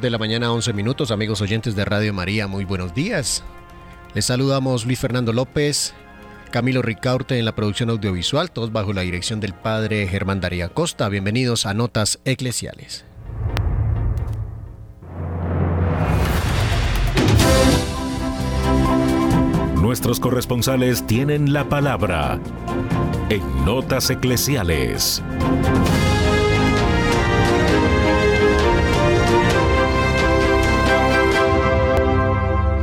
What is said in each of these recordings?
8 de la mañana, 11 minutos, amigos oyentes de Radio María, muy buenos días. Les saludamos Luis Fernando López, Camilo Ricaurte en la producción audiovisual, todos bajo la dirección del padre Germán Daría Costa. Bienvenidos a Notas Eclesiales. Nuestros corresponsales tienen la palabra en Notas Eclesiales.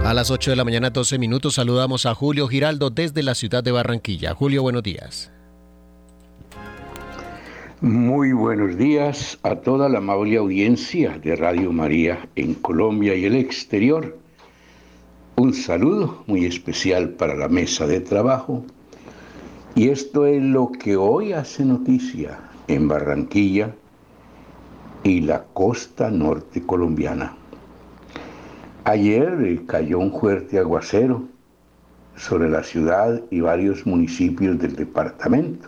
A las 8 de la mañana, 12 minutos, saludamos a Julio Giraldo desde la ciudad de Barranquilla. Julio, buenos días. Muy buenos días a toda la amable audiencia de Radio María en Colombia y el exterior. Un saludo muy especial para la mesa de trabajo. Y esto es lo que hoy hace noticia en Barranquilla y la costa norte colombiana. Ayer eh, cayó un fuerte aguacero sobre la ciudad y varios municipios del departamento.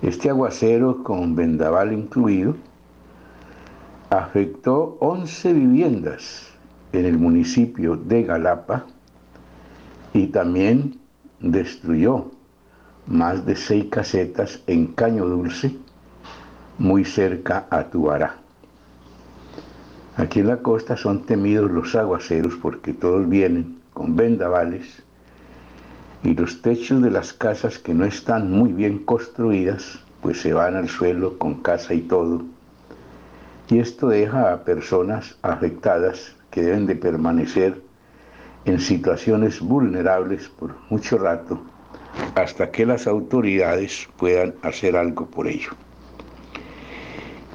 Este aguacero, con vendaval incluido, afectó 11 viviendas en el municipio de Galapa y también destruyó más de seis casetas en Caño Dulce, muy cerca a Tubará. Aquí en la costa son temidos los aguaceros porque todos vienen con vendavales y los techos de las casas que no están muy bien construidas pues se van al suelo con casa y todo. Y esto deja a personas afectadas que deben de permanecer en situaciones vulnerables por mucho rato hasta que las autoridades puedan hacer algo por ello.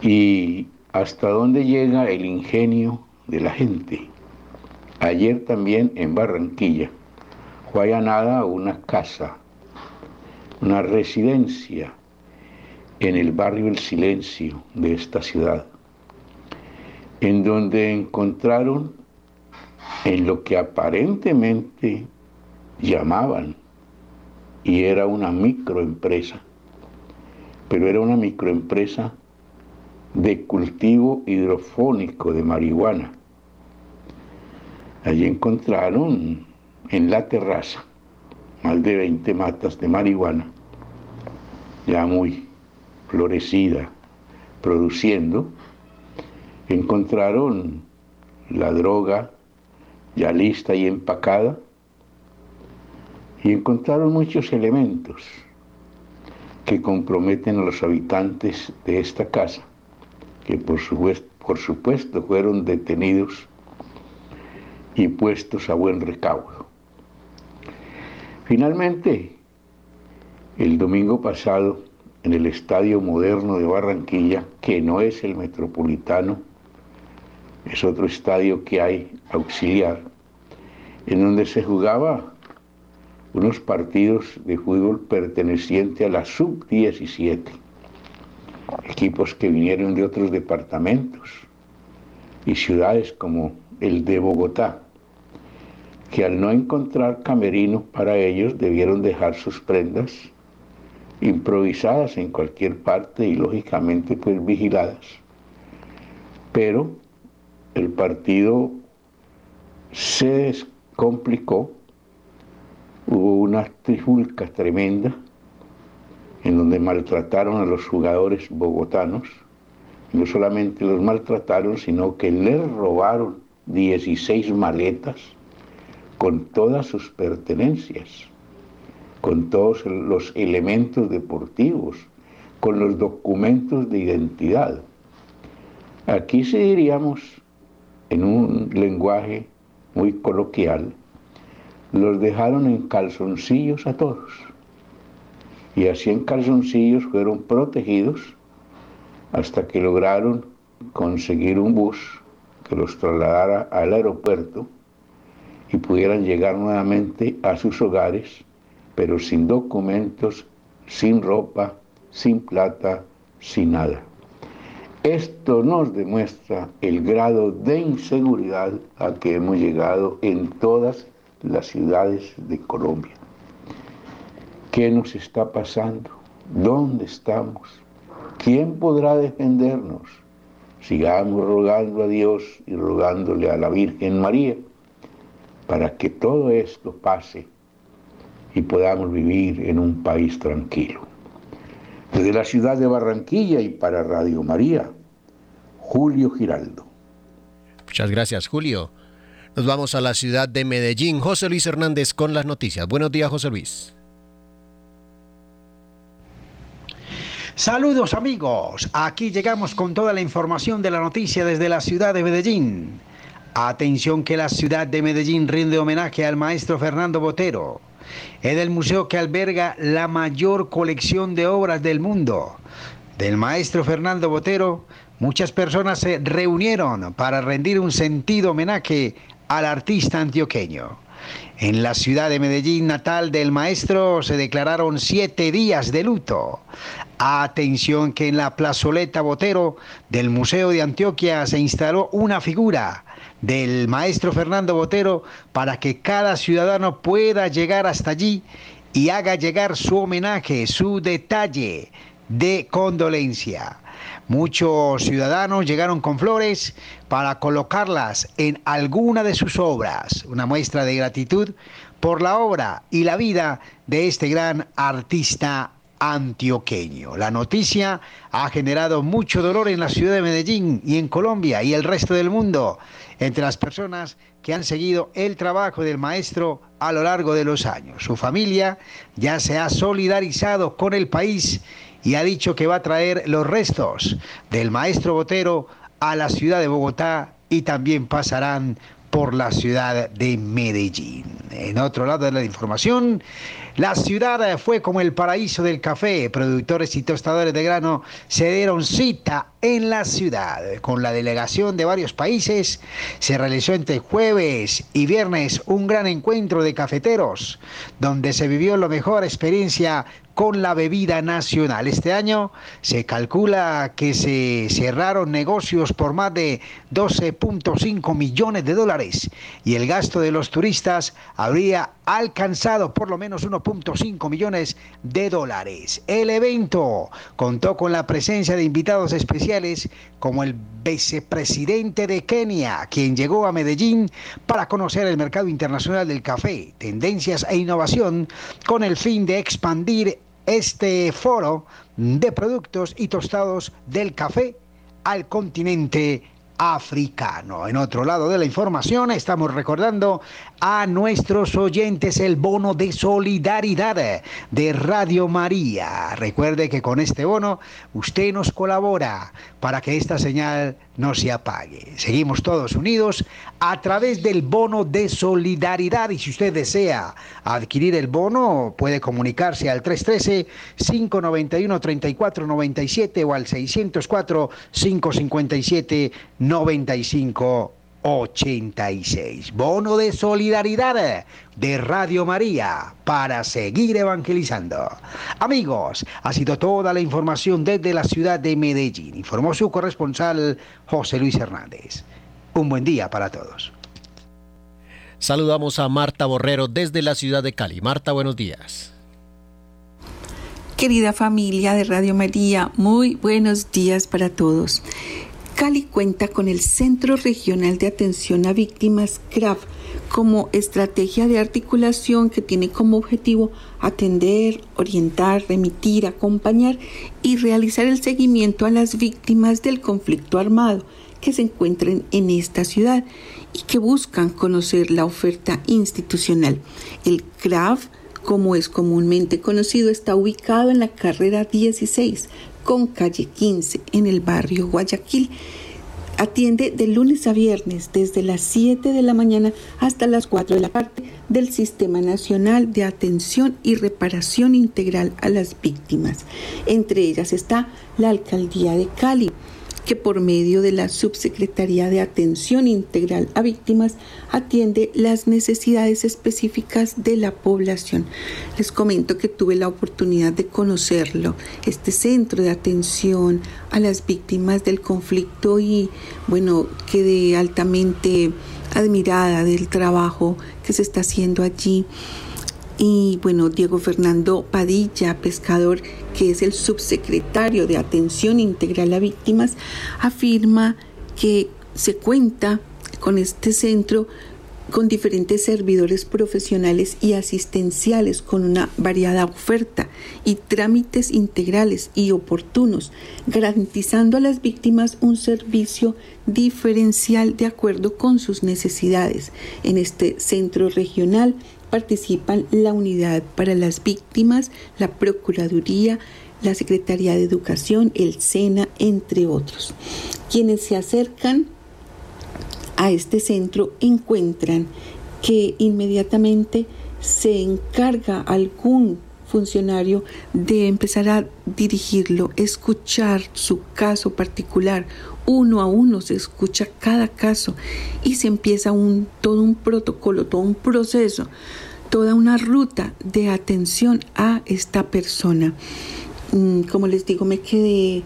Y hasta dónde llega el ingenio de la gente. Ayer también en Barranquilla fue una casa, una residencia en el barrio El Silencio de esta ciudad, en donde encontraron en lo que aparentemente llamaban, y era una microempresa, pero era una microempresa de cultivo hidrofónico de marihuana. Allí encontraron en la terraza más de 20 matas de marihuana, ya muy florecida, produciendo. Encontraron la droga ya lista y empacada y encontraron muchos elementos. que comprometen a los habitantes de esta casa, que por supuesto, fueron detenidos y puestos a buen recaudo. Finalmente, el domingo pasado, en el Estadio Moderno de Barranquilla, que no es el Metropolitano, es otro estadio que hay auxiliar, en donde se jugaba unos partidos de fútbol pertenecientes a la sub-17, equipos que vinieron de otros departamentos y ciudades como el de Bogotá, que al no encontrar camerino para ellos debieron dejar sus prendas improvisadas en cualquier parte y lógicamente pues vigiladas. Pero el partido se complicó hubo una trifulca tremenda en donde maltrataron a los jugadores bogotanos. No solamente los maltrataron, sino que les robaron 16 maletas con todas sus pertenencias, con todos los elementos deportivos, con los documentos de identidad. Aquí sí diríamos, en un lenguaje muy coloquial, los dejaron en calzoncillos a todos. Y así en calzoncillos fueron protegidos hasta que lograron conseguir un bus que los trasladara al aeropuerto y pudieran llegar nuevamente a sus hogares, pero sin documentos, sin ropa, sin plata, sin nada. Esto nos demuestra el grado de inseguridad a que hemos llegado en todas las ciudades de Colombia. ¿Qué nos está pasando? ¿Dónde estamos? ¿Quién podrá defendernos? Sigamos rogando a Dios y rogándole a la Virgen María para que todo esto pase y podamos vivir en un país tranquilo. Desde la ciudad de Barranquilla y para Radio María, Julio Giraldo. Muchas gracias, Julio. Nos vamos a la ciudad de Medellín. José Luis Hernández con las noticias. Buenos días, José Luis. Saludos amigos, aquí llegamos con toda la información de la noticia desde la ciudad de Medellín. Atención que la ciudad de Medellín rinde homenaje al maestro Fernando Botero. Es el museo que alberga la mayor colección de obras del mundo. Del maestro Fernando Botero, muchas personas se reunieron para rendir un sentido homenaje al artista antioqueño. En la ciudad de Medellín, natal del maestro, se declararon siete días de luto. Atención que en la plazoleta Botero del Museo de Antioquia se instaló una figura del maestro Fernando Botero para que cada ciudadano pueda llegar hasta allí y haga llegar su homenaje, su detalle de condolencia. Muchos ciudadanos llegaron con flores para colocarlas en alguna de sus obras, una muestra de gratitud por la obra y la vida de este gran artista antioqueño. La noticia ha generado mucho dolor en la ciudad de Medellín y en Colombia y el resto del mundo entre las personas que han seguido el trabajo del maestro a lo largo de los años. Su familia ya se ha solidarizado con el país y ha dicho que va a traer los restos del maestro Botero a la ciudad de Bogotá y también pasarán por la ciudad de Medellín. En otro lado de la información, la ciudad fue como el paraíso del café. Productores y tostadores de grano se dieron cita en la ciudad. Con la delegación de varios países se realizó entre jueves y viernes un gran encuentro de cafeteros, donde se vivió la mejor experiencia con la bebida nacional. Este año se calcula que se cerraron negocios por más de 12.5 millones de dólares y el gasto de los turistas habría alcanzado por lo menos 1.5 millones de dólares. El evento contó con la presencia de invitados especiales como el vicepresidente de Kenia, quien llegó a Medellín para conocer el mercado internacional del café, tendencias e innovación con el fin de expandir este foro de productos y tostados del café al continente africano. En otro lado de la información estamos recordando a nuestros oyentes el bono de solidaridad de Radio María. Recuerde que con este bono usted nos colabora para que esta señal no se apague. Seguimos todos unidos a través del bono de solidaridad y si usted desea adquirir el bono puede comunicarse al 313-591-3497 o al 604-557-9586. Bono de solidaridad de Radio María para seguir evangelizando. Amigos, ha sido toda la información desde la ciudad de Medellín. Informó su corresponsal José Luis Hernández. Un buen día para todos. Saludamos a Marta Borrero desde la ciudad de Cali. Marta, buenos días. Querida familia de Radio María, muy buenos días para todos. Cali cuenta con el Centro Regional de Atención a Víctimas CRAV como estrategia de articulación que tiene como objetivo atender, orientar, remitir, acompañar y realizar el seguimiento a las víctimas del conflicto armado que se encuentren en esta ciudad y que buscan conocer la oferta institucional. El CRAV, como es comúnmente conocido, está ubicado en la carrera 16 con calle 15 en el barrio Guayaquil. Atiende de lunes a viernes desde las 7 de la mañana hasta las 4 de la tarde del Sistema Nacional de Atención y Reparación Integral a las Víctimas. Entre ellas está la Alcaldía de Cali, que por medio de la Subsecretaría de Atención Integral a Víctimas atiende las necesidades específicas de la población. Les comento que tuve la oportunidad de conocerlo, este centro de atención a las víctimas del conflicto y bueno, quedé altamente admirada del trabajo que se está haciendo allí y bueno, Diego Fernando Padilla, pescador, que es el subsecretario de Atención Integral a Víctimas, afirma que se cuenta con este centro con diferentes servidores profesionales y asistenciales con una variada oferta y trámites integrales y oportunos, garantizando a las víctimas un servicio diferencial de acuerdo con sus necesidades. En este centro regional participan la Unidad para las Víctimas, la Procuraduría, la Secretaría de Educación, el SENA, entre otros. Quienes se acercan a este centro encuentran que inmediatamente se encarga algún funcionario de empezar a dirigirlo, escuchar su caso particular, uno a uno se escucha cada caso y se empieza un, todo un protocolo, todo un proceso, toda una ruta de atención a esta persona. Mm, como les digo, me quedé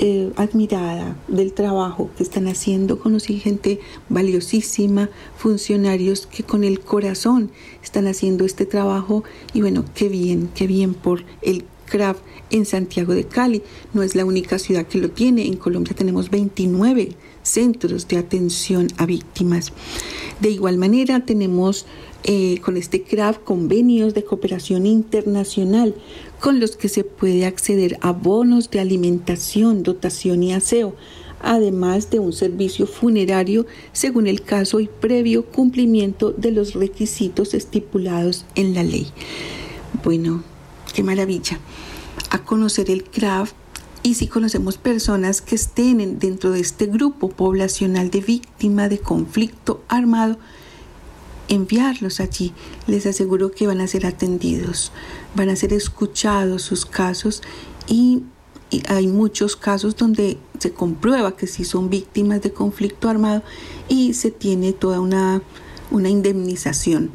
eh, admirada del trabajo que están haciendo. Conocí gente valiosísima, funcionarios que con el corazón están haciendo este trabajo y bueno, qué bien, qué bien por el CRAF en Santiago de Cali. No es la única ciudad que lo tiene. En Colombia tenemos 29 centros de atención a víctimas. De igual manera tenemos eh, con este CRAF convenios de cooperación internacional con los que se puede acceder a bonos de alimentación, dotación y aseo además de un servicio funerario según el caso y previo cumplimiento de los requisitos estipulados en la ley. Bueno, qué maravilla. A conocer el CRAF y si conocemos personas que estén dentro de este grupo poblacional de víctima de conflicto armado, enviarlos allí. Les aseguro que van a ser atendidos, van a ser escuchados sus casos y, hay muchos casos donde se comprueba que sí son víctimas de conflicto armado y se tiene toda una, una indemnización.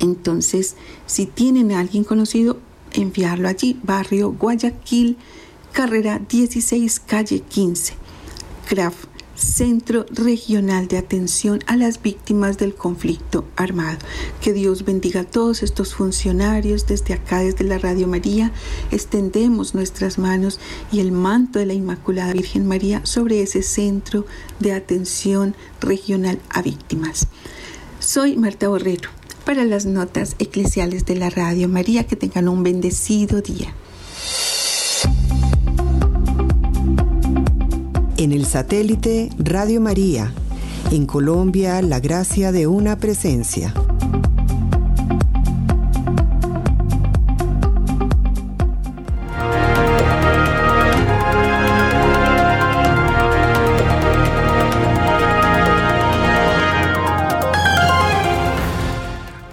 Entonces, si tienen a alguien conocido, enviarlo allí, barrio Guayaquil, carrera 16, calle 15. CRAF, Centro Regional de Atención a las Víctimas del Conflicto Armado. Que Dios bendiga a todos estos funcionarios. Desde acá, desde la Radio María, extendemos nuestras manos y el manto de la Inmaculada Virgen María sobre ese Centro de Atención Regional a Víctimas. Soy Marta Borrero para las notas eclesiales de la Radio María. Que tengan un bendecido día. En el satélite Radio María. En Colombia, la gracia de una presencia.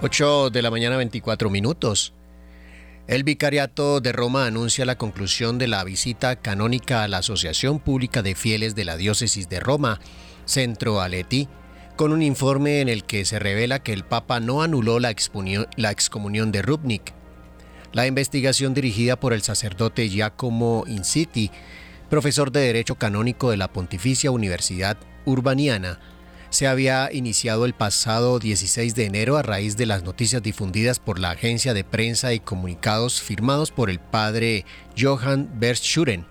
De la mañana 24 minutos. El Vicariato de Roma anuncia la conclusión de la visita canónica a la Asociación Pública de Fieles de la Diócesis de Roma, Centro Aleti, con un informe en el que se revela que el Papa no anuló la, la excomunión de Rubnik. La investigación dirigida por el sacerdote Giacomo Inciti, profesor de Derecho Canónico de la Pontificia Universidad Urbaniana, se había iniciado el pasado 16 de enero a raíz de las noticias difundidas por la agencia de prensa y comunicados firmados por el padre Johann Verschuren,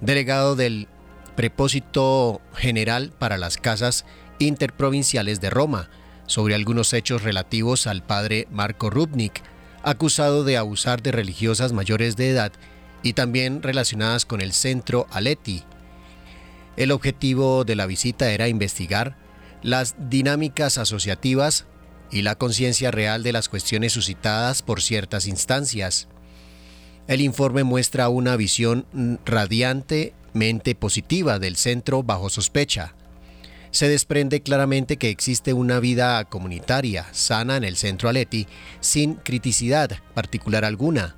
delegado del Prepósito General para las Casas Interprovinciales de Roma, sobre algunos hechos relativos al padre Marco Rubnik, acusado de abusar de religiosas mayores de edad y también relacionadas con el centro Aleti. El objetivo de la visita era investigar las dinámicas asociativas y la conciencia real de las cuestiones suscitadas por ciertas instancias. El informe muestra una visión radiantemente positiva del centro bajo sospecha. Se desprende claramente que existe una vida comunitaria sana en el centro Aleti sin criticidad particular alguna.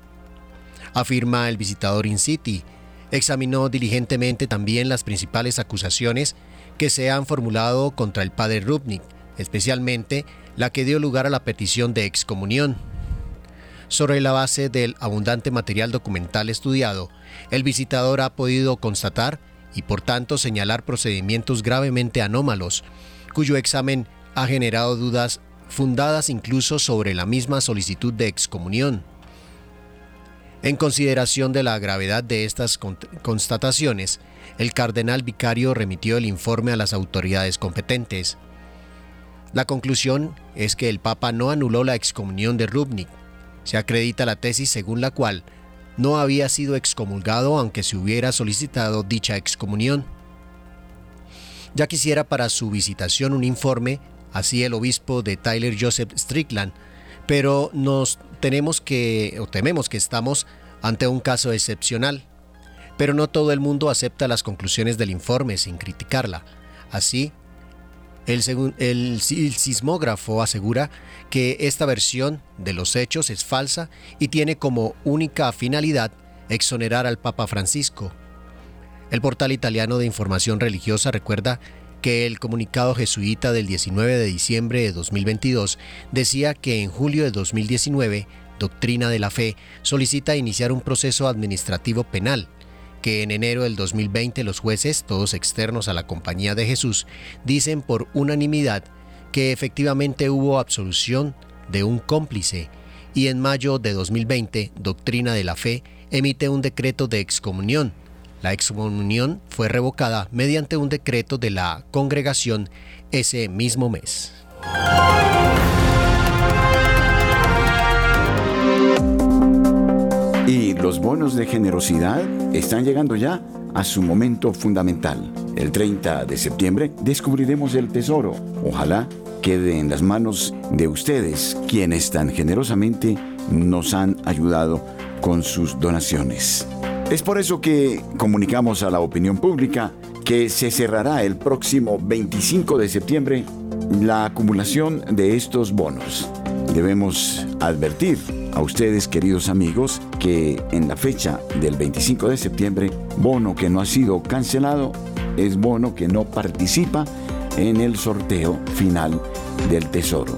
Afirma el visitador in City. Examinó diligentemente también las principales acusaciones que se han formulado contra el padre Rubnik, especialmente la que dio lugar a la petición de excomunión. Sobre la base del abundante material documental estudiado, el visitador ha podido constatar y por tanto señalar procedimientos gravemente anómalos, cuyo examen ha generado dudas fundadas incluso sobre la misma solicitud de excomunión. En consideración de la gravedad de estas constataciones, el cardenal vicario remitió el informe a las autoridades competentes. La conclusión es que el Papa no anuló la excomunión de Rubnik. Se acredita la tesis según la cual no había sido excomulgado aunque se hubiera solicitado dicha excomunión. Ya quisiera para su visitación un informe, así el obispo de Tyler Joseph Strickland, pero nos tenemos que, o tememos que estamos ante un caso excepcional pero no todo el mundo acepta las conclusiones del informe sin criticarla. Así, el, sismógrafo asegura que esta versión de los hechos es falsa y tiene como única finalidad exonerar al Papa Francisco. El portal italiano de información religiosa recuerda que el comunicado jesuita del 19 de diciembre de 2022 decía que en julio de 2019 Doctrina de la Fe solicita iniciar un proceso administrativo penal que en enero del 2020 los jueces, todos externos a la Compañía de Jesús, dicen por unanimidad que efectivamente hubo absolución de un cómplice y en mayo de 2020 Doctrina de la Fe emite un decreto de excomunión. La excomunión fue revocada mediante un decreto de la congregación ese mismo mes. Y los bonos de generosidad están llegando ya a su momento fundamental. El 30 de septiembre descubriremos el tesoro. Ojalá quede en las manos de ustedes, quienes tan generosamente nos han ayudado con sus donaciones. Es por eso que comunicamos a la opinión pública que se cerrará el próximo 25 de septiembre la acumulación de estos bonos. Debemos advertir a ustedes, queridos amigos, que en la fecha del 25 de septiembre, bono que no ha sido cancelado es bono que no participa en el sorteo final del Tesoro.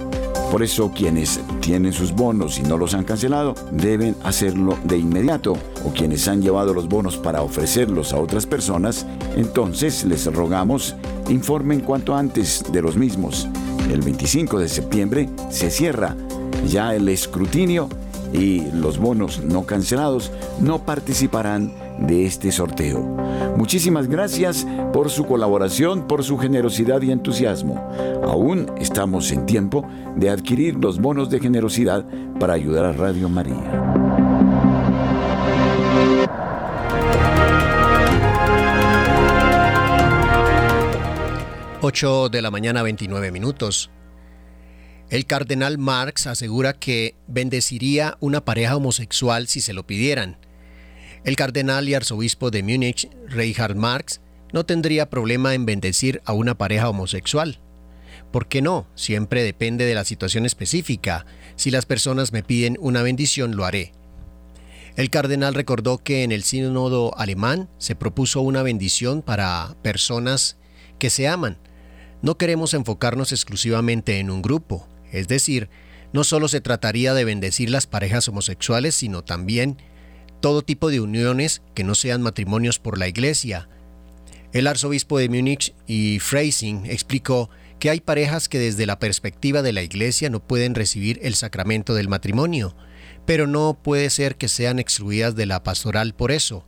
Por eso quienes tienen sus bonos y no los han cancelado deben hacerlo de inmediato o quienes han llevado los bonos para ofrecerlos a otras personas, entonces les rogamos informen cuanto antes de los mismos. El 25 de septiembre se cierra ya el escrutinio y los bonos no cancelados no participarán de este sorteo. Muchísimas gracias por su colaboración, por su generosidad y entusiasmo. Aún estamos en tiempo de adquirir los bonos de generosidad para ayudar a Radio María. 8 de la mañana 29 minutos. El cardenal Marx asegura que bendeciría una pareja homosexual si se lo pidieran. El cardenal y arzobispo de Múnich, Reinhard Marx, no tendría problema en bendecir a una pareja homosexual. ¿Por qué no? Siempre depende de la situación específica. Si las personas me piden una bendición, lo haré. El cardenal recordó que en el sínodo alemán se propuso una bendición para personas que se aman. No queremos enfocarnos exclusivamente en un grupo, es decir, no solo se trataría de bendecir las parejas homosexuales, sino también todo tipo de uniones que no sean matrimonios por la Iglesia. El arzobispo de Múnich y Freising explicó que hay parejas que desde la perspectiva de la Iglesia no pueden recibir el sacramento del matrimonio, pero no puede ser que sean excluidas de la pastoral por eso.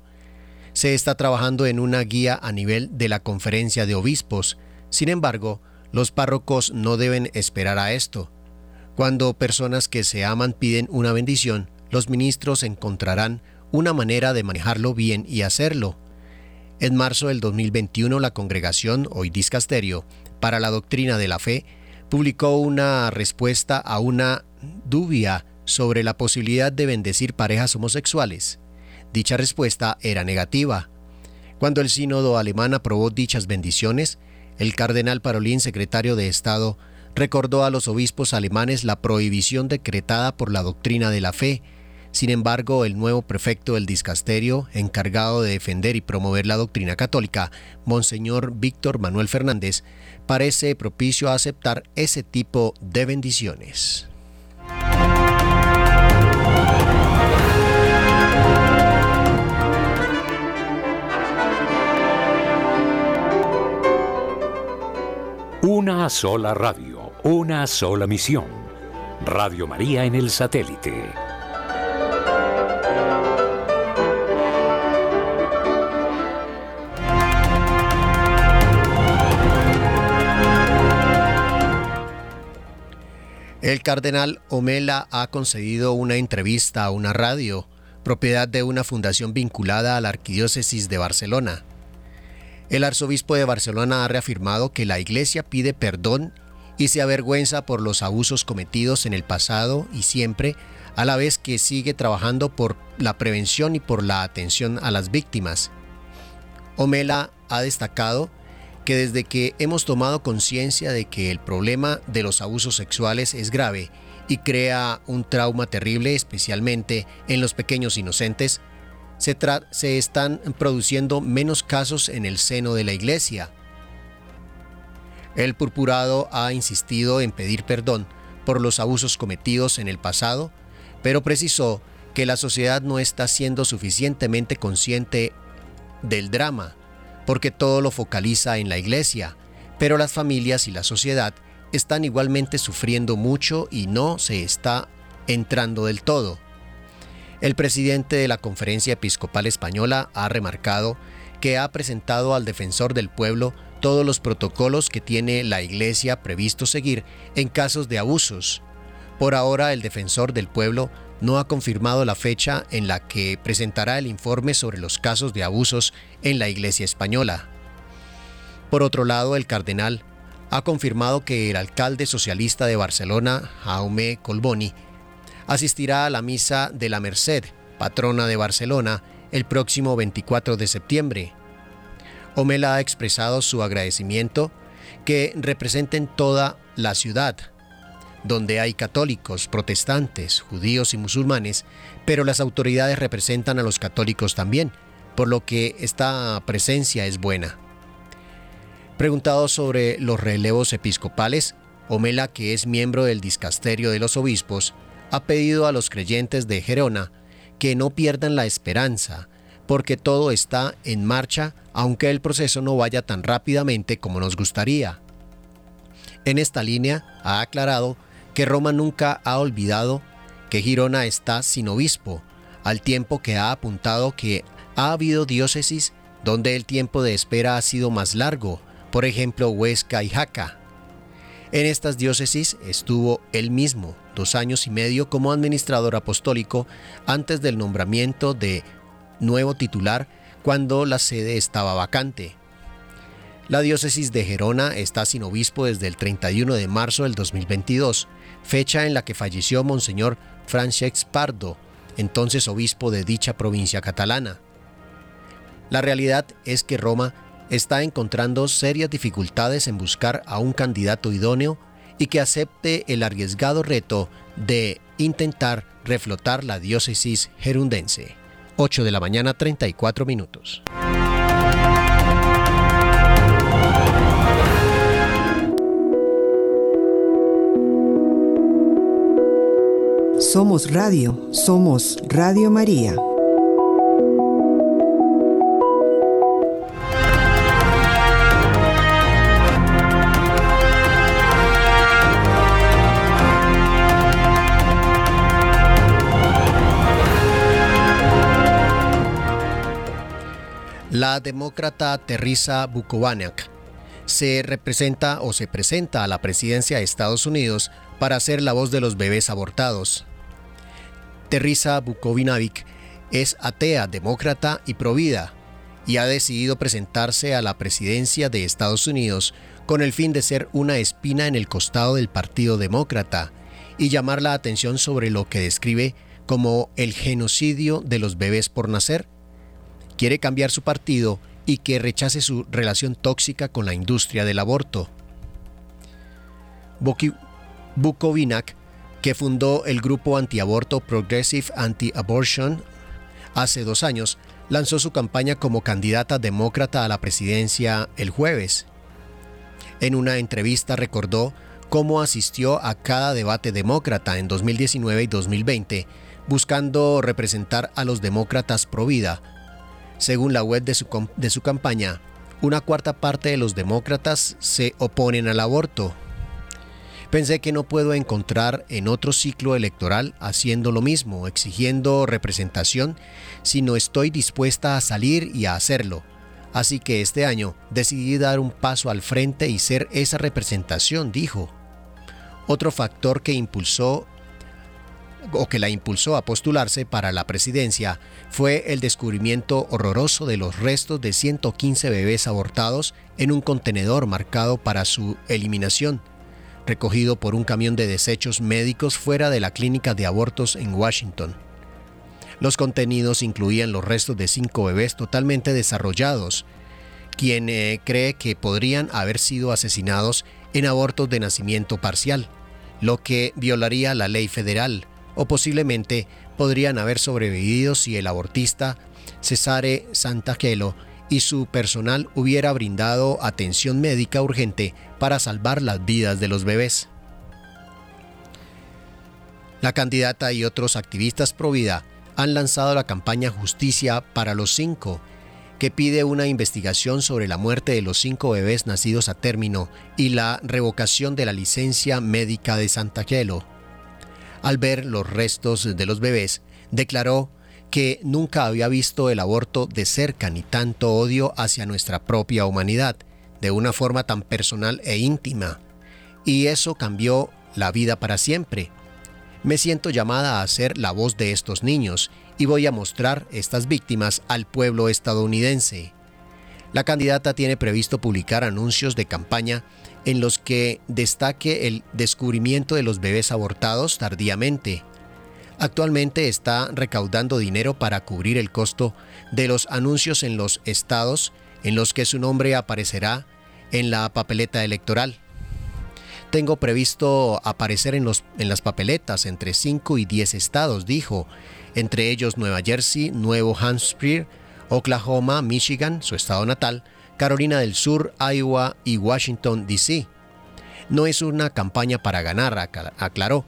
Se está trabajando en una guía a nivel de la conferencia de obispos, sin embargo, los párrocos no deben esperar a esto. Cuando personas que se aman piden una bendición, los ministros encontrarán una manera de manejarlo bien y hacerlo. En marzo del 2021, la congregación, hoy Discasterio, para la doctrina de la fe, publicó una respuesta a una dubia sobre la posibilidad de bendecir parejas homosexuales. Dicha respuesta era negativa. Cuando el sínodo alemán aprobó dichas bendiciones, el cardenal Parolín, secretario de Estado, recordó a los obispos alemanes la prohibición decretada por la doctrina de la fe. Sin embargo, el nuevo prefecto del discasterio, encargado de defender y promover la doctrina católica, Monseñor Víctor Manuel Fernández, parece propicio a aceptar ese tipo de bendiciones. Una sola radio, una sola misión. Radio María en el satélite. El cardenal Omela ha concedido una entrevista a una radio, propiedad de una fundación vinculada a la Arquidiócesis de Barcelona. El arzobispo de Barcelona ha reafirmado que la Iglesia pide perdón se avergüenza por los abusos cometidos en el pasado y siempre, a la vez que sigue trabajando por la prevención y por la atención a las víctimas. Omela ha destacado que desde que hemos tomado conciencia de que el problema de los abusos sexuales es grave y crea un trauma terrible especialmente en los pequeños inocentes, se, están produciendo menos casos en el seno de la Iglesia. El purpurado ha insistido en pedir perdón por los abusos cometidos en el pasado, pero precisó que la sociedad no está siendo suficientemente consciente del drama, porque todo lo focaliza en la iglesia, pero las familias y la sociedad están igualmente sufriendo mucho y no se está entrando del todo. El presidente de la Conferencia Episcopal Española ha remarcado que ha presentado al defensor del pueblo todos los protocolos que tiene la Iglesia previsto seguir en casos de abusos. Por ahora, el defensor del pueblo no ha confirmado la fecha en la que presentará el informe sobre los casos de abusos en la Iglesia española. Por otro lado, el cardenal ha confirmado que el alcalde socialista de Barcelona, Jaume Colboni, asistirá a la Misa de la Merced, patrona de Barcelona, el próximo 24 de septiembre. Omela ha expresado su agradecimiento que representen toda la ciudad, donde hay católicos, protestantes, judíos y musulmanes, pero las autoridades representan a los católicos también, por lo que esta presencia es buena. Preguntado sobre los relevos episcopales, Omela, que es miembro del Discasterio de los Obispos, ha pedido a los creyentes de Gerona que no pierdan la esperanza, porque todo está en marcha, aunque el proceso no vaya tan rápidamente como nos gustaría. En esta línea ha aclarado que Roma nunca ha olvidado que Girona está sin obispo, al tiempo que ha apuntado que ha habido diócesis donde el tiempo de espera ha sido más largo, por ejemplo Huesca y Jaca. En estas diócesis estuvo él mismo dos años y medio como administrador apostólico antes del nombramiento de nuevo titular cuando la sede estaba vacante. La diócesis de Gerona está sin obispo desde el 31 de marzo del 2022, fecha en la que falleció Monseñor Francesc Pardo, entonces obispo de dicha provincia catalana. La realidad es que Roma está encontrando serias dificultades en buscar a un candidato idóneo y que acepte el arriesgado reto de intentar reflotar la diócesis gerundense. 8 de la mañana 34 minutos. Somos Radio, somos Radio María. La demócrata Teresa Bukovanak se representa o se presenta a la presidencia de Estados Unidos para ser la voz de los bebés abortados. Teresa Bukovinavic es atea, demócrata y provida y ha decidido presentarse a la presidencia de Estados Unidos con el fin de ser una espina en el costado del Partido Demócrata y llamar la atención sobre lo que describe como el genocidio de los bebés por nacer quiere cambiar su partido y que rechace su relación tóxica con la industria del aborto. Bukovinak, que fundó el grupo antiaborto Progressive Anti-Abortion hace dos años, lanzó su campaña como candidata demócrata a la presidencia el jueves. En una entrevista recordó cómo asistió a cada debate demócrata en 2019 y 2020, buscando representar a los demócratas pro vida, según la web de su, de su campaña, una cuarta parte de los demócratas se oponen al aborto. Pensé que no puedo encontrar en otro ciclo electoral haciendo lo mismo, exigiendo representación, sino estoy dispuesta a salir y a hacerlo. Así que este año decidí dar un paso al frente y ser esa representación, dijo. Otro factor que impulsó o que la impulsó a postularse para la presidencia fue el descubrimiento horroroso de los restos de 115 bebés abortados en un contenedor marcado para su eliminación, recogido por un camión de desechos médicos fuera de la clínica de abortos en Washington. Los contenidos incluían los restos de cinco bebés totalmente desarrollados, quien eh, cree que podrían haber sido asesinados en abortos de nacimiento parcial, lo que violaría la ley federal o posiblemente podrían haber sobrevivido si el abortista Cesare Santangelo y su personal hubiera brindado atención médica urgente para salvar las vidas de los bebés. La candidata y otros activistas pro vida han lanzado la campaña Justicia para los Cinco, que pide una investigación sobre la muerte de los cinco bebés nacidos a término y la revocación de la licencia médica de Santangelo al ver los restos de los bebés, declaró que nunca había visto el aborto de cerca ni tanto odio hacia nuestra propia humanidad, de una forma tan personal e íntima. Y eso cambió la vida para siempre. Me siento llamada a ser la voz de estos niños y voy a mostrar estas víctimas al pueblo estadounidense. La candidata tiene previsto publicar anuncios de campaña en los que destaque el descubrimiento de los bebés abortados tardíamente. Actualmente está recaudando dinero para cubrir el costo de los anuncios en los estados en los que su nombre aparecerá en la papeleta electoral. Tengo previsto aparecer en, los, en las papeletas entre 5 y 10 estados, dijo, entre ellos Nueva Jersey, Nuevo Hampshire, Oklahoma, Michigan, su estado natal, Carolina del Sur, Iowa y Washington, D.C. No es una campaña para ganar, aclaró.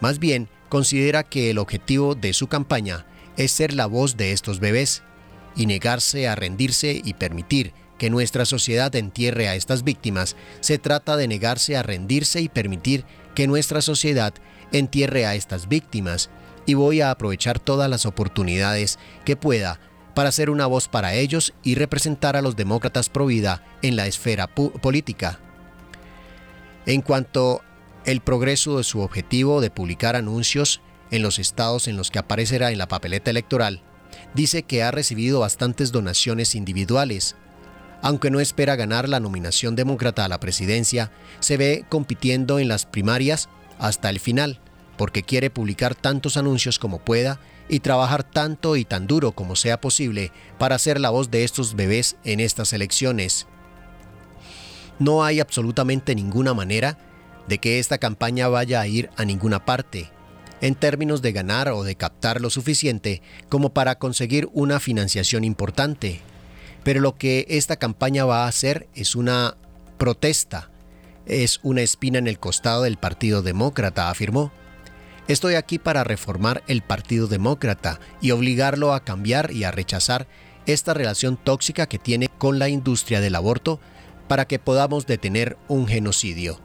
Más bien, considera que el objetivo de su campaña es ser la voz de estos bebés y negarse a rendirse y permitir que nuestra sociedad entierre a estas víctimas. Se trata de negarse a rendirse y permitir que nuestra sociedad entierre a estas víctimas y voy a aprovechar todas las oportunidades que pueda para ser una voz para ellos y representar a los demócratas pro vida en la esfera política. En cuanto el progreso de su objetivo de publicar anuncios en los estados en los que aparecerá en la papeleta electoral, dice que ha recibido bastantes donaciones individuales. aunque no espera ganar la nominación demócrata a la presidencia, se ve compitiendo en las primarias hasta el final, porque quiere publicar tantos anuncios como pueda y trabajar tanto y tan duro como sea posible para ser la voz de estos bebés en estas elecciones. No hay absolutamente ninguna manera de que esta campaña vaya a ir a ninguna parte, en términos de ganar o de captar lo suficiente como para conseguir una financiación importante, pero lo que esta campaña va a hacer es una protesta, es una espina en el costado del Partido Demócrata, afirmó. Estoy aquí para reformar el Partido Demócrata y obligarlo a cambiar y a rechazar esta relación tóxica que tiene con la industria del aborto para que podamos detener un genocidio.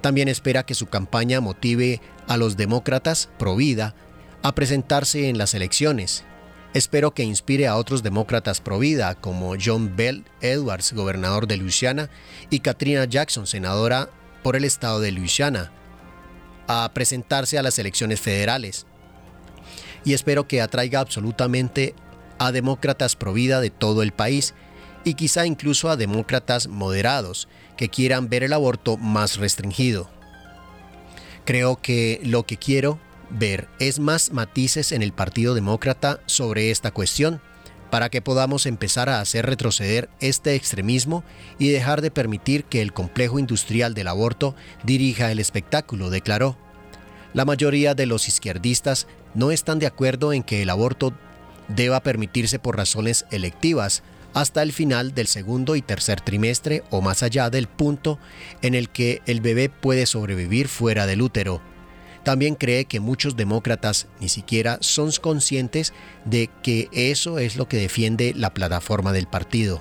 También espera que su campaña motive a los demócratas pro vida a presentarse en las elecciones Espero que inspire a otros demócratas pro vida como John Bell Edwards, gobernador de Louisiana, y Katrina Jackson, senadora por el estado de Louisiana, a presentarse a las elecciones federales. Y espero que atraiga absolutamente a demócratas pro vida de todo el país y quizá incluso a demócratas moderados que quieran ver el aborto más restringido. Creo que lo que quiero ver es más matices en el Partido Demócrata sobre esta cuestión, para que podamos empezar a hacer retroceder este extremismo y dejar de permitir que el complejo industrial del aborto dirija el espectáculo, declaró. La mayoría de los izquierdistas no están de acuerdo en que el aborto deba permitirse por razones electivas hasta el final del segundo y tercer trimestre o más allá del punto en el que el bebé puede sobrevivir fuera del útero. También cree que muchos demócratas ni siquiera son conscientes de que eso es lo que defiende la plataforma del partido.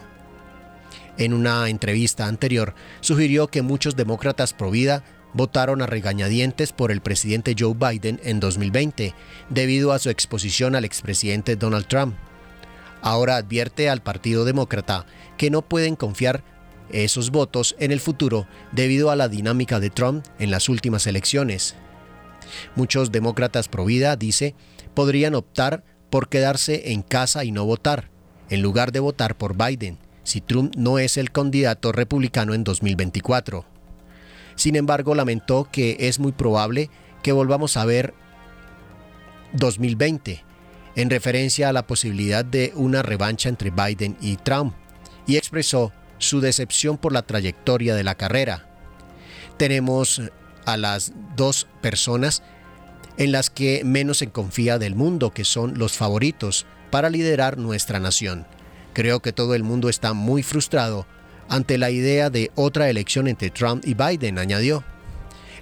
En una entrevista anterior, sugirió que muchos demócratas pro vida votaron a regañadientes por el presidente Joe Biden en 2020 debido a su exposición al expresidente Donald Trump. Ahora advierte al Partido Demócrata que no pueden confiar esos votos en el futuro debido a la dinámica de Trump en las últimas elecciones. Muchos demócratas pro vida, dice, podrían optar por quedarse en casa y no votar, en lugar de votar por Biden, si Trump no es el candidato republicano en 2024. Sin embargo, lamentó que es muy probable que volvamos a ver 2020, en referencia a la posibilidad de una revancha entre Biden y Trump, y expresó su decepción por la trayectoria de la carrera. Tenemos a las dos personas en las que menos se confía del mundo, que son los favoritos para liderar nuestra nación. Creo que todo el mundo está muy frustrado ante la idea de otra elección entre Trump y Biden, añadió.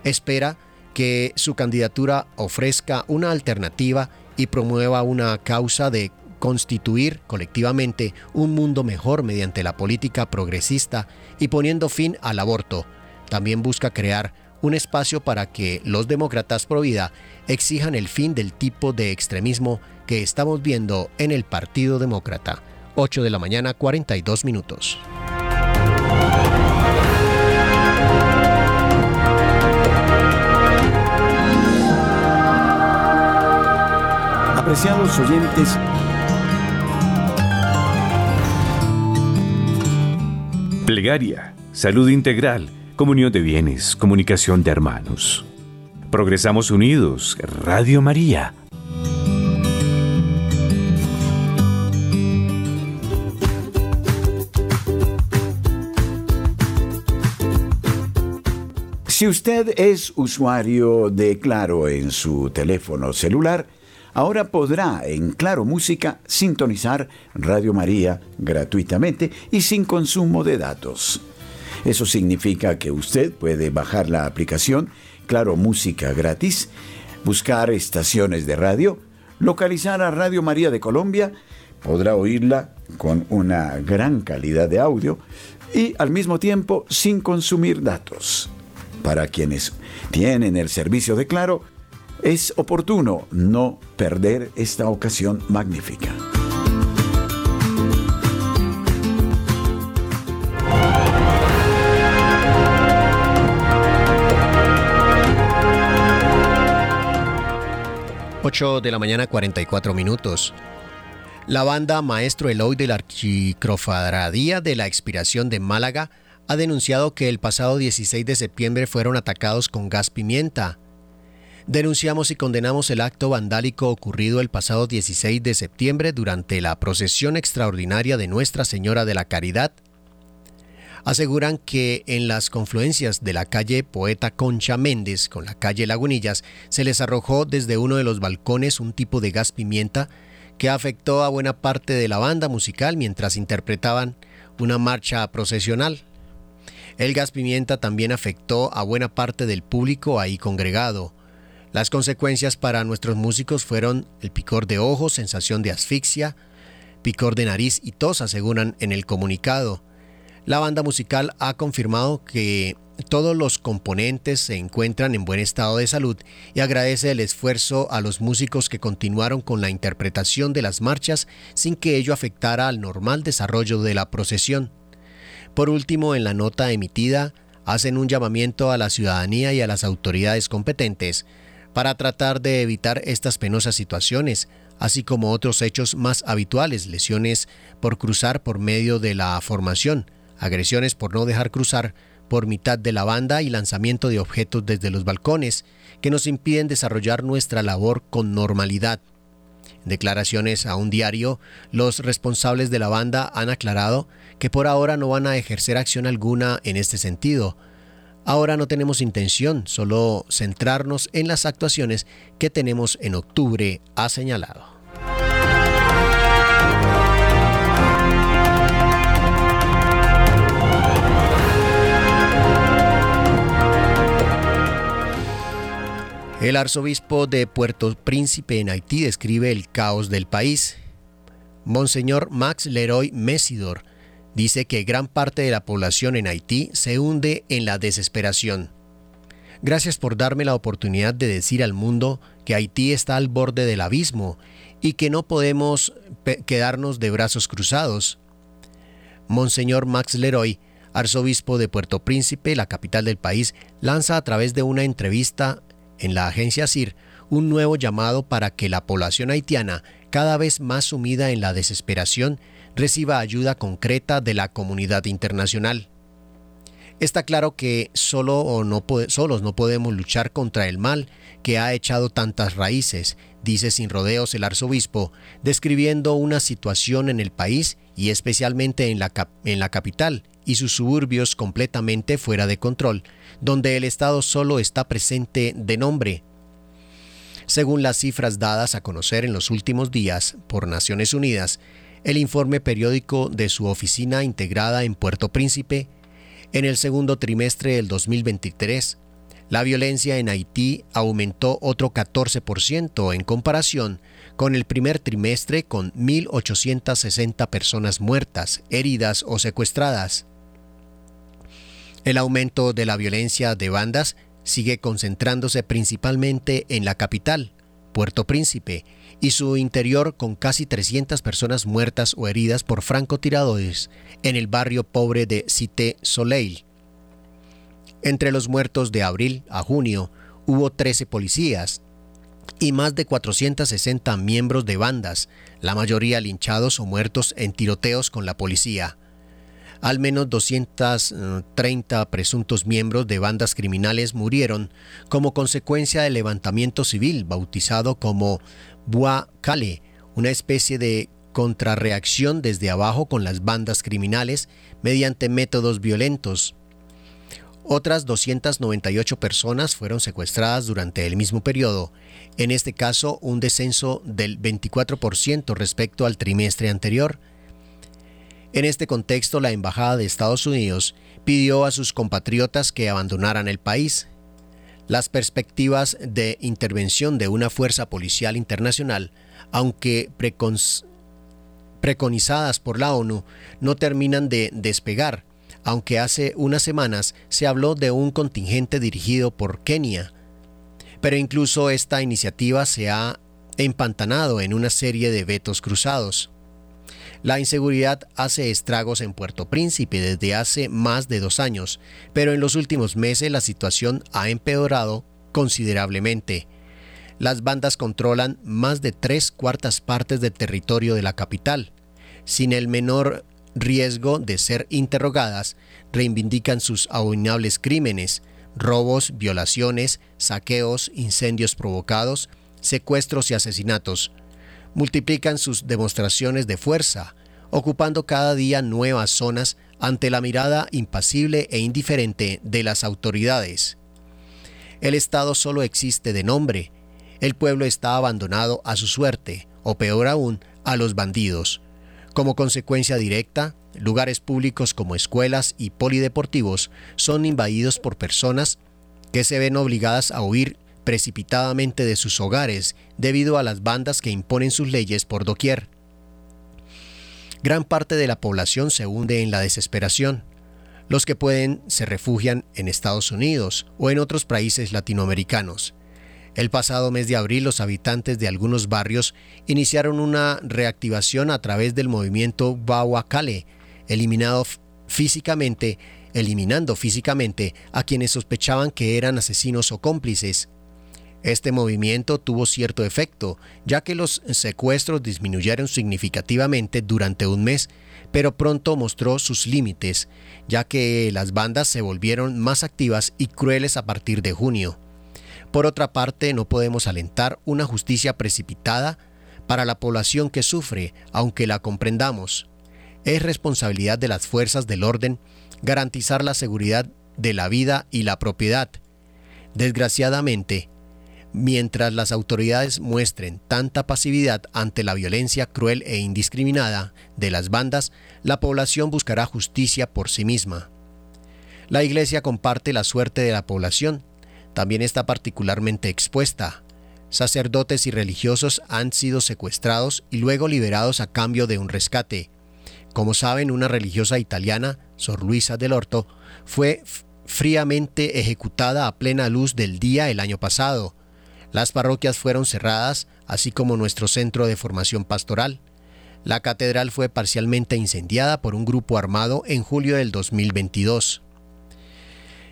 Espera que su candidatura ofrezca una alternativa y promueva una causa de constituir colectivamente un mundo mejor mediante la política progresista y poniendo fin al aborto. También busca crear un espacio para que los demócratas pro vida exijan el fin del tipo de extremismo que estamos viendo en el Partido Demócrata. 8 de la mañana 42 minutos. Apreciados oyentes, Plegaria, salud integral comunión de bienes, comunicación de hermanos. Progresamos unidos, Radio María. Si usted es usuario de Claro en su teléfono celular, ahora podrá en Claro Música sintonizar Radio María gratuitamente y sin consumo de datos. Eso significa que usted puede bajar la aplicación Claro Música gratis, buscar estaciones de radio, localizar a Radio María de Colombia, podrá oírla con una gran calidad de audio y al mismo tiempo sin consumir datos. Para quienes tienen el servicio de Claro, es oportuno no perder esta ocasión magnífica. 8 de la mañana 44 minutos. La banda Maestro Eloy de la Archicrofadradía de la Expiración de Málaga ha denunciado que el pasado 16 de septiembre fueron atacados con gas pimienta. Denunciamos y condenamos el acto vandálico ocurrido el pasado 16 de septiembre durante la procesión extraordinaria de Nuestra Señora de la Caridad. Aseguran que en las confluencias de la calle Poeta Concha Méndez con la calle Lagunillas se les arrojó desde uno de los balcones un tipo de gas pimienta que afectó a buena parte de la banda musical mientras interpretaban una marcha procesional. El gas pimienta también afectó a buena parte del público ahí congregado. Las consecuencias para nuestros músicos fueron el picor de ojos, sensación de asfixia, picor de nariz y tos, aseguran en el comunicado. La banda musical ha confirmado que todos los componentes se encuentran en buen estado de salud y agradece el esfuerzo a los músicos que continuaron con la interpretación de las marchas sin que ello afectara al normal desarrollo de la procesión. Por último, en la nota emitida, hacen un llamamiento a la ciudadanía y a las autoridades competentes para tratar de evitar estas penosas situaciones, así como otros hechos más habituales, lesiones por cruzar por medio de la formación, agresiones por no dejar cruzar, por mitad de la banda y lanzamiento de objetos desde los balcones que nos impiden desarrollar nuestra labor con normalidad. En declaraciones a un diario, los responsables de la banda han aclarado que por ahora no van a ejercer acción alguna en este sentido. Ahora no tenemos intención, solo centrarnos en las actuaciones que tenemos en octubre, ha señalado. El arzobispo de Puerto Príncipe en Haití describe el caos del país. Monseñor Max Leroy Messidor dice que gran parte de la población en Haití se hunde en la desesperación. Gracias por darme la oportunidad de decir al mundo que Haití está al borde del abismo y que no podemos quedarnos de brazos cruzados. Monseñor Max Leroy, arzobispo de Puerto Príncipe, la capital del país, lanza a través de una entrevista en la agencia CIR un nuevo llamado para que la población haitiana, cada vez más sumida en la desesperación, reciba ayuda concreta de la comunidad internacional. Está claro que solo o no solos no podemos luchar contra el mal que ha echado tantas raíces, dice sin rodeos el arzobispo, describiendo una situación en el país y especialmente en la, en la capital y sus suburbios completamente fuera de control, donde el Estado solo está presente de nombre. Según las cifras dadas a conocer en los últimos días por Naciones Unidas, el informe periódico de su oficina integrada en Puerto Príncipe, en el segundo trimestre del 2023, la violencia en Haití aumentó otro 14% en comparación con el primer trimestre con 1.860 personas muertas, heridas o secuestradas. El aumento de la violencia de bandas sigue concentrándose principalmente en la capital, Puerto Príncipe, y su interior con casi 300 personas muertas o heridas por francotiradores en el barrio pobre de Cité Soleil. Entre los muertos de abril a junio hubo 13 policías y más de 460 miembros de bandas, la mayoría linchados o muertos en tiroteos con la policía. Al menos 230 presuntos miembros de bandas criminales murieron como consecuencia del levantamiento civil bautizado como Bois Calais, una especie de contrarreacción desde abajo con las bandas criminales mediante métodos violentos. Otras 298 personas fueron secuestradas durante el mismo periodo, en este caso un descenso del 24% respecto al trimestre anterior, en este contexto, la Embajada de Estados Unidos pidió a sus compatriotas que abandonaran el país. Las perspectivas de intervención de una fuerza policial internacional, aunque preconizadas por la ONU, no terminan de despegar, aunque hace unas semanas se habló de un contingente dirigido por Kenia. Pero incluso esta iniciativa se ha empantanado en una serie de vetos cruzados. La inseguridad hace estragos en Puerto Príncipe desde hace más de dos años, pero en los últimos meses la situación ha empeorado considerablemente. las bandas controlan más de tres cuartas partes del territorio de la capital. Sin el menor riesgo de ser interrogadas, reivindican sus abominables crímenes, robos, violaciones, saqueos, incendios provocados, secuestros y asesinatos. Multiplican sus demostraciones de fuerza, ocupando cada día nuevas zonas ante la mirada impasible e indiferente de las autoridades. El Estado solo existe de nombre, el pueblo está abandonado a su suerte, o peor aún, a los bandidos. Como consecuencia directa, lugares públicos como escuelas y polideportivos son invadidos por personas que se ven obligadas a huir precipitadamente de sus hogares debido a las bandas que imponen sus leyes por doquier. Gran parte de la población se hunde en la desesperación. Los que pueden se refugian en Estados Unidos o en otros países latinoamericanos. El pasado mes de abril los habitantes de algunos barrios iniciaron una reactivación a través del movimiento Bawakale, eliminado físicamente, eliminando físicamente a quienes sospechaban que eran asesinos o cómplices. Este movimiento tuvo cierto efecto, ya que los secuestros disminuyeron significativamente durante un mes, pero pronto mostró sus límites, ya que las bandas se volvieron más activas y crueles a partir de junio. Por otra parte, no podemos alentar una justicia precipitada para la población que sufre, aunque la comprendamos. Es responsabilidad de las fuerzas del orden garantizar la seguridad de la vida y la propiedad. Desgraciadamente, mientras las autoridades muestren tanta pasividad ante la violencia cruel e indiscriminada de las bandas, la población buscará justicia por sí misma. La Iglesia comparte la suerte de la población también está particularmente expuesta. Sacerdotes y religiosos han sido secuestrados y luego liberados a cambio de un rescate. Como saben, una religiosa italiana, Sor Luisa del Orto, fue fríamente ejecutada a plena luz del día el año pasado. Las parroquias fueron cerradas, así como nuestro centro de formación pastoral. La catedral fue parcialmente incendiada por un grupo armado en julio del 2022.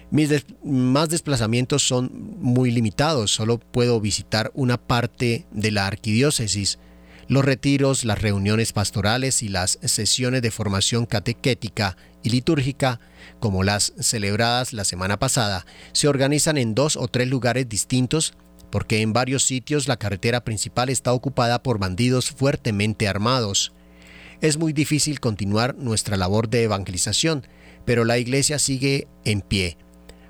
Mis más desplazamientos son muy limitados, solo puedo visitar una parte de la arquidiócesis. Los retiros, las reuniones pastorales y las sesiones de formación catequética y litúrgica, como las celebradas la semana pasada, se organizan en dos o tres lugares distintos porque en varios sitios la carretera principal está ocupada por bandidos fuertemente armados. Es muy difícil continuar nuestra labor de evangelización, pero la iglesia sigue en pie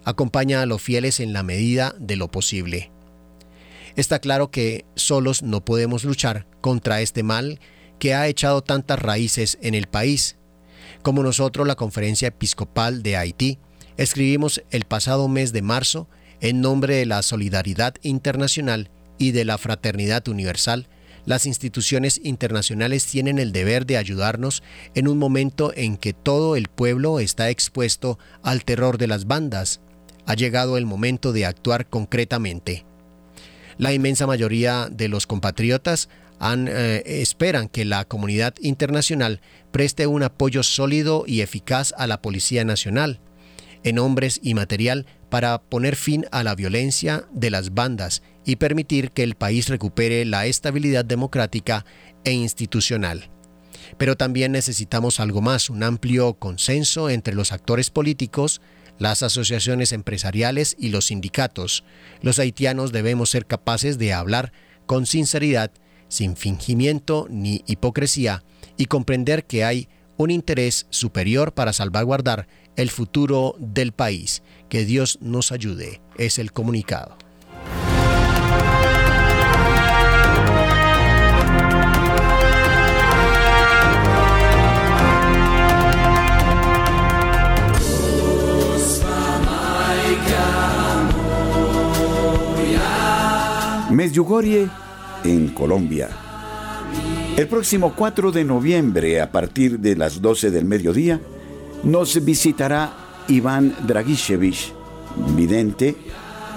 acompaña a los fieles en la medida de lo posible. Está claro que solos no podemos luchar contra este mal que ha echado tantas raíces en el país. Como nosotros, la Conferencia Episcopal de Haití, escribimos el pasado mes de marzo en nombre de la solidaridad internacional y de la fraternidad universal, las instituciones internacionales tienen el deber de ayudarnos en un momento en que todo el pueblo está expuesto al terror de las bandas, ha llegado el momento de actuar concretamente. La inmensa mayoría de los compatriotas eh, esperan que la comunidad internacional preste un apoyo sólido y eficaz a la Policía Nacional, en hombres y material, para poner fin a la violencia de las bandas y permitir que el país recupere la estabilidad democrática e institucional. Pero también necesitamos algo más, un amplio consenso entre los actores políticos, las asociaciones empresariales y los sindicatos. Los haitianos debemos ser capaces de hablar con sinceridad, sin fingimiento ni hipocresía, y comprender que hay un interés superior para salvaguardar el futuro del país. Que Dios nos ayude, es el comunicado. Medjugorje, en Colombia. El próximo 4 de noviembre, a partir de las 12 del mediodía, nos visitará Iván Dragishevich, vidente,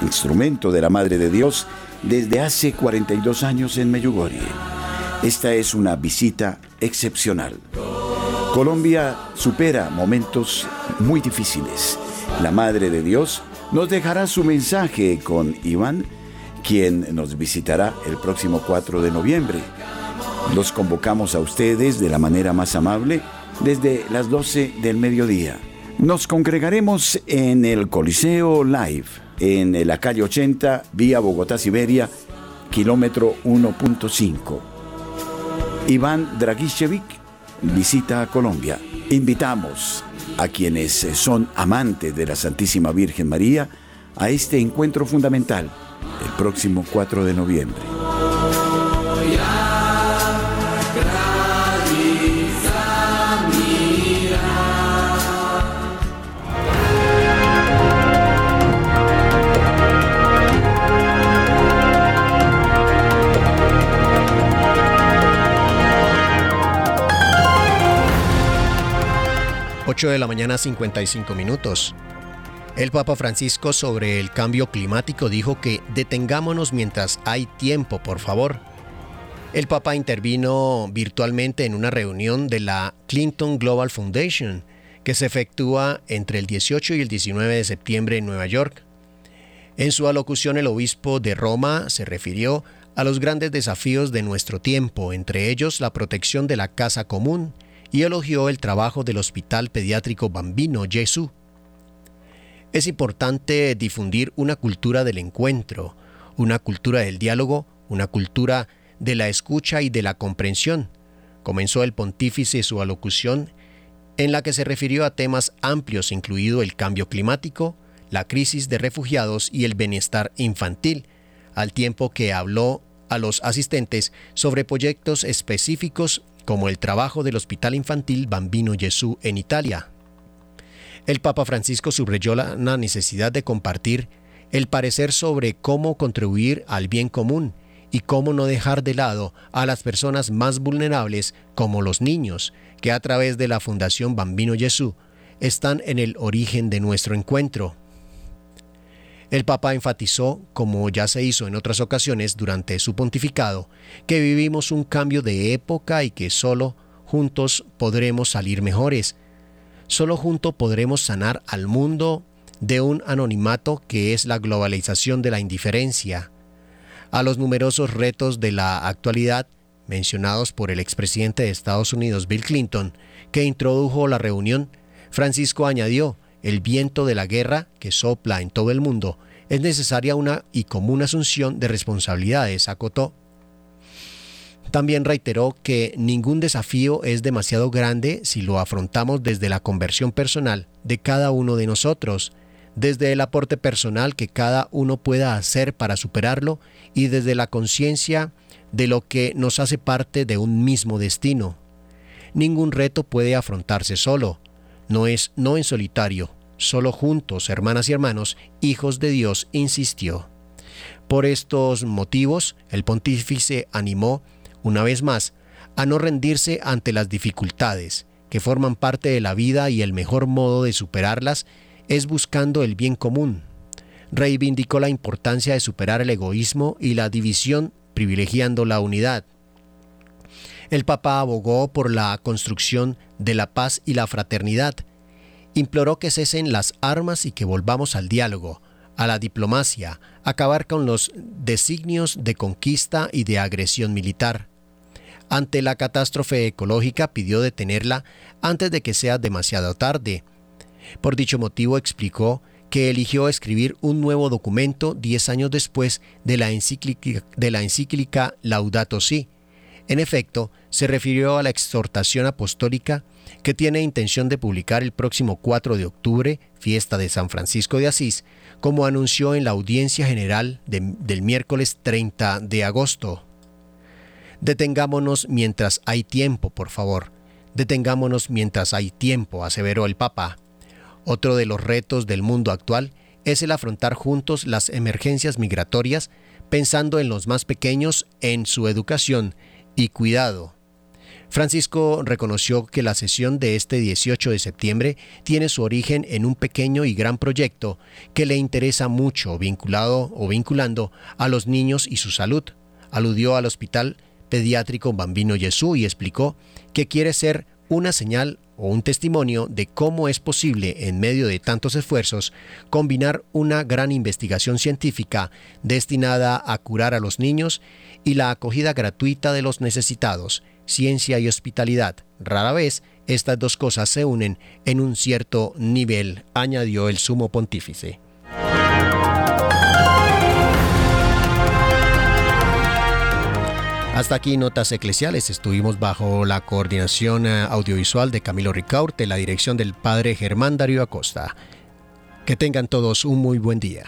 instrumento de la Madre de Dios, desde hace 42 años en Medjugorje. Esta es una visita excepcional. Colombia supera momentos muy difíciles. La Madre de Dios nos dejará su mensaje con Iván quien nos visitará el próximo 4 de noviembre. Los convocamos a ustedes de la manera más amable desde las 12 del mediodía. Nos congregaremos en el Coliseo Live, en la calle 80, vía Bogotá-Siberia, kilómetro 1.5. Iván Dragicevic visita a Colombia. Invitamos a quienes son amantes de la Santísima Virgen María a este encuentro fundamental el próximo 4 de noviembre. 8 de la mañana 55 minutos. El Papa Francisco sobre el cambio climático dijo que detengámonos mientras hay tiempo, por favor. El Papa intervino virtualmente en una reunión de la Clinton Global Foundation, que se efectúa entre el 18 y el 19 de septiembre en Nueva York. En su alocución el obispo de Roma se refirió a los grandes desafíos de nuestro tiempo, entre ellos la protección de la casa común, y elogió el trabajo del Hospital Pediátrico Bambino Jesús. Es importante difundir una cultura del encuentro, una cultura del diálogo, una cultura de la escucha y de la comprensión. Comenzó el pontífice su alocución en la que se refirió a temas amplios, incluido el cambio climático, la crisis de refugiados y el bienestar infantil, al tiempo que habló a los asistentes sobre proyectos específicos como el trabajo del Hospital Infantil Bambino Gesù en Italia. El Papa Francisco subrayó la necesidad de compartir el parecer sobre cómo contribuir al bien común y cómo no dejar de lado a las personas más vulnerables como los niños, que a través de la Fundación Bambino Gesù están en el origen de nuestro encuentro. El Papa enfatizó, como ya se hizo en otras ocasiones durante su pontificado, que vivimos un cambio de época y que solo juntos podremos salir mejores. Solo juntos podremos sanar al mundo de un anonimato que es la globalización de la indiferencia. A los numerosos retos de la actualidad mencionados por el expresidente de Estados Unidos Bill Clinton, que introdujo la reunión, Francisco añadió el viento de la guerra que sopla en todo el mundo, es necesaria una y común asunción de responsabilidades, acotó. También reiteró que ningún desafío es demasiado grande si lo afrontamos desde la conversión personal de cada uno de nosotros, desde el aporte personal que cada uno pueda hacer para superarlo y desde la conciencia de lo que nos hace parte de un mismo destino. Ningún reto puede afrontarse solo, no es no en solitario, solo juntos, hermanas y hermanos, hijos de Dios, insistió. Por estos motivos, el pontífice animó, una vez más, a no rendirse ante las dificultades, que forman parte de la vida y el mejor modo de superarlas es buscando el bien común. Reivindicó la importancia de superar el egoísmo y la división privilegiando la unidad. El Papa abogó por la construcción de la paz y la fraternidad, imploró que cesen las armas y que volvamos al diálogo, a la diplomacia, acabar con los designios de conquista y de agresión militar. Ante la catástrofe ecológica pidió detenerla antes de que sea demasiado tarde. Por dicho motivo explicó que eligió escribir un nuevo documento diez años después de la encíclica, de la encíclica Laudato Si. En efecto, se refirió a la exhortación apostólica que tiene intención de publicar el próximo 4 de octubre, fiesta de San Francisco de Asís, como anunció en la audiencia general del miércoles 30 de agosto. Detengámonos mientras hay tiempo, por favor. Detengámonos mientras hay tiempo, aseveró el Papa. Otro de los retos del mundo actual es el afrontar juntos las emergencias migratorias, pensando en los más pequeños, en su educación y cuidado, Francisco reconoció que la sesión de este 18 de septiembre tiene su origen en un pequeño y gran proyecto que le interesa mucho vinculado o vinculando a los niños y su salud. Aludió al Hospital Pediátrico Bambino Jesús y explicó que quiere ser una señal o un testimonio de cómo es posible, en medio de tantos esfuerzos, combinar una gran investigación científica destinada a curar a los niños y la acogida gratuita de los necesitados, ciencia y hospitalidad. Rara vez estas dos cosas se unen en un cierto nivel, añadió el sumo pontífice. Hasta aquí Notas Eclesiales. Estuvimos bajo la coordinación eh, audiovisual de Camilo Ricaurte, la dirección del padre Germán Darío Acosta. Que tengan todos un muy buen día.